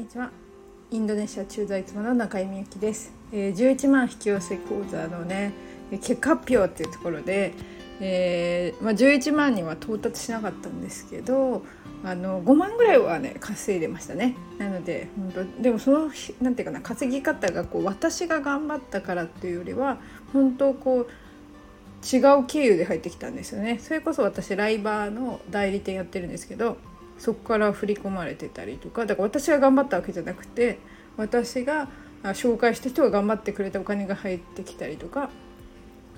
にちは。インドネシア駐在妻の中井美由です、えー、11万引き寄せ講座のね結果発表っていうところで、えーまあ、11万には到達しなかったんですけどあの5万ぐらいはね稼いでましたね。なので本当でもそのなんていうかな稼ぎ方がこう私が頑張ったからっていうよりは本当こう違う経由で入ってきたんですよね。それこそ私ライバーの代理店やってるんですけどそこから振り込まれてたりとかだから私が頑張ったわけじゃなくて私が紹介した人が頑張ってくれたお金が入ってきたりとか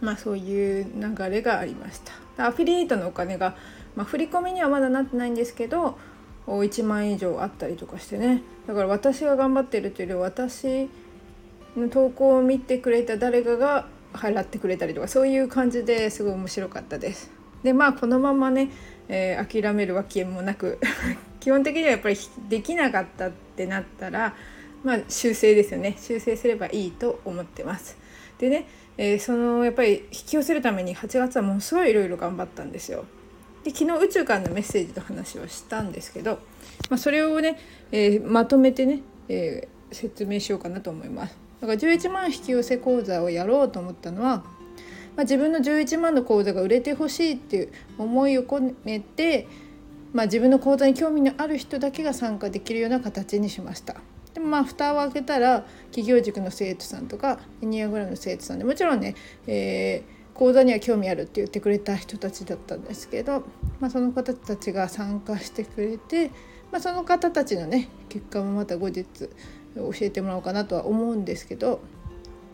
まあそういう流れがありましたアフィリエイトのお金が、まあ、振り込みにはまだなってないんですけど1万円以上あったりとかしてねだから私が頑張ってるというより私の投稿を見てくれた誰かが払ってくれたりとかそういう感じですごい面白かったです。でまあこのままね、えー、諦めるわけもなく 基本的にはやっぱりできなかったってなったらまあ修正ですよね修正すればいいと思ってます。でね、えー、そのやっぱり引き寄せるために8月はものすごいいろいろ頑張ったんですよ。で昨日宇宙からのメッセージの話をしたんですけど、まあ、それをね、えー、まとめてね、えー、説明しようかなと思います。だから11万引き寄せ講座をやろうと思ったのはまあ、自分の11万の口座が売れてほしいっていう思いを込めて、まあ、自分の口座に興味のある人だけが参加できるような形にしました。でもまあ蓋を開けたら企業塾の生徒さんとかエニアグラムの生徒さんでもちろんね、えー、講座には興味あるって言ってくれた人たちだったんですけど、まあ、その方たちが参加してくれて、まあ、その方たちのね結果もまた後日教えてもらおうかなとは思うんですけど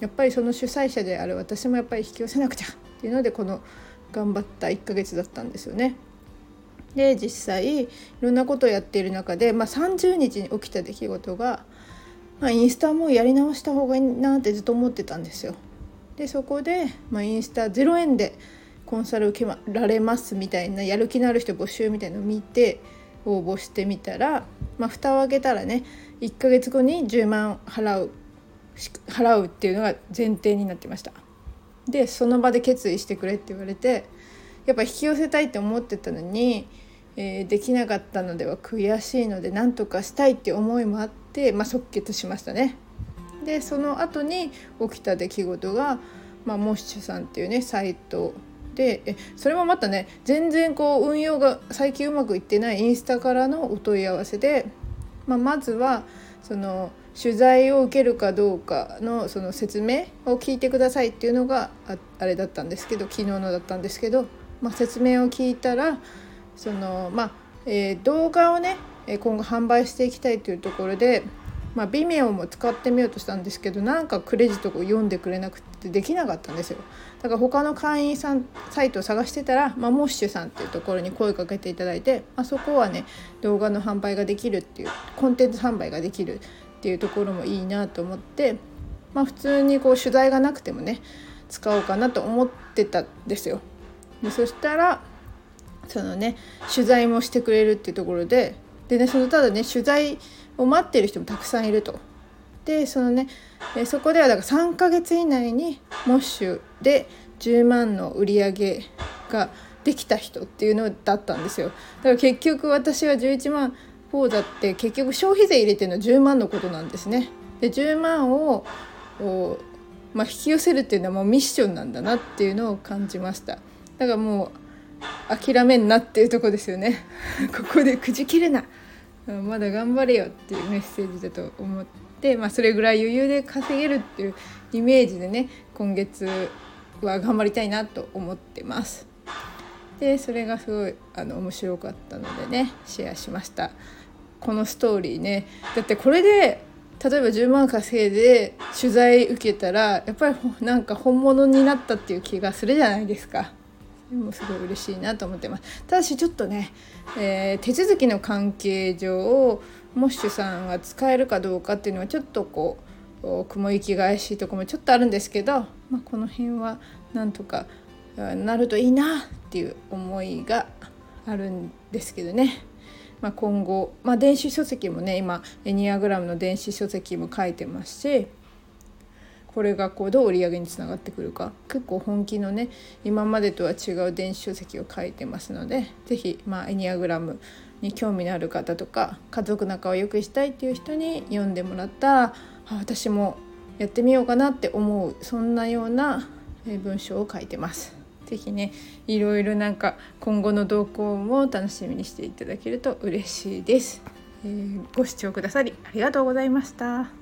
やっぱりその主催者である私もやっぱり引き寄せなくちゃっていうのでこの頑張った1ヶ月だったんですよね。で実際いろんなことをやっている中で、まあ、30日に起きた出来事が、まあ、インスタもやり直した方がいいなってずっと思ってたんですよ。でそこで、まあ、インスタ0円でコンサル受けられますみたいなやる気のある人募集みたいのを見て応募してみたら、まあ、蓋を開けたらね1ヶ月後に10万払う払うっていうのが前提になってました。でその場で決意してくれって言われてやっぱ引き寄せたいって思ってたのに、えー、できなかったのでは悔しいので何とかしたいって思いもあって、まあ、即決しましたね。でその後に起きた出来事が、まあ、モッシュさんっていうねサイトでえそれもまたね全然こう運用が最近うまくいってないインスタからのお問い合わせで、まあ、まずはその取材を受けるかどうかのその説明を聞いてくださいっていうのがあれだったんですけど昨日のだったんですけど、まあ、説明を聞いたらその、まあえー、動画をね今後販売していきたいというところで、まあ、Vimeo も使ってみようとしたんですけどなんかクレジットを読んでくれなくてできなかったんですよ。だから他の会員さんサイトを探してたら、まあ、モッシュさんっていうところに声かけていただいて、まあ、そこはね動画の販売ができるっていうコンテンツ販売ができるっていうところもいいなと思って、まあ、普通にこう取材がなくてもね使おうかなと思ってたんですよ。でそしたらそのね取材もしてくれるっていうところででねそのただね取材を待ってる人もたくさんいると。でそのねそこではだから3ヶ月以内にモッシュで10万の売り上げができた人っていうのだったんですよだから結局私は11万口座って結局消費税入れてるのは10万のことなんですね。で10万をまあ、引き寄せるっていうのはもうミッションなんだなっていうのを感じましただからもう諦めんなっていうとこですよね ここでくじけるなまだ頑張れよっていうメッセージだと思って、まあ、それぐらい余裕で稼げるっていうイメージでね今月は頑張りたいなと思ってます。でそれがすごいあの面白かったのでねシェアしました。このストーリーね。だってこれで例えば10万稼いで取材受けたらやっぱりなんか本物になったっていう気がするじゃないですか。でもすごい嬉しいなと思ってます。ただしちょっとね、えー、手続きの関係上モッシュさんが使えるかどうかっていうのはちょっとこう雲行きが怪しいとこもちょっとあるんですけど、まあ、この辺はなんとかなるといいなっていう思いがあるんですけどね、まあ、今後、まあ、電子書籍もね今エニアグラムの電子書籍も書いてますしこれがこうどう売り上げにつながってくるか結構本気のね今までとは違う電子書籍を書いてますので是非、まあ、エニアグラムに興味のある方とか家族仲を良くしたいっていう人に読んでもらったあ私もやってみようかなって思うそんなような文章を書いてます。是非ねいろいろなんか今後の動向も楽しみにしていただけると嬉しいです。えー、ご視聴くださりありがとうございました。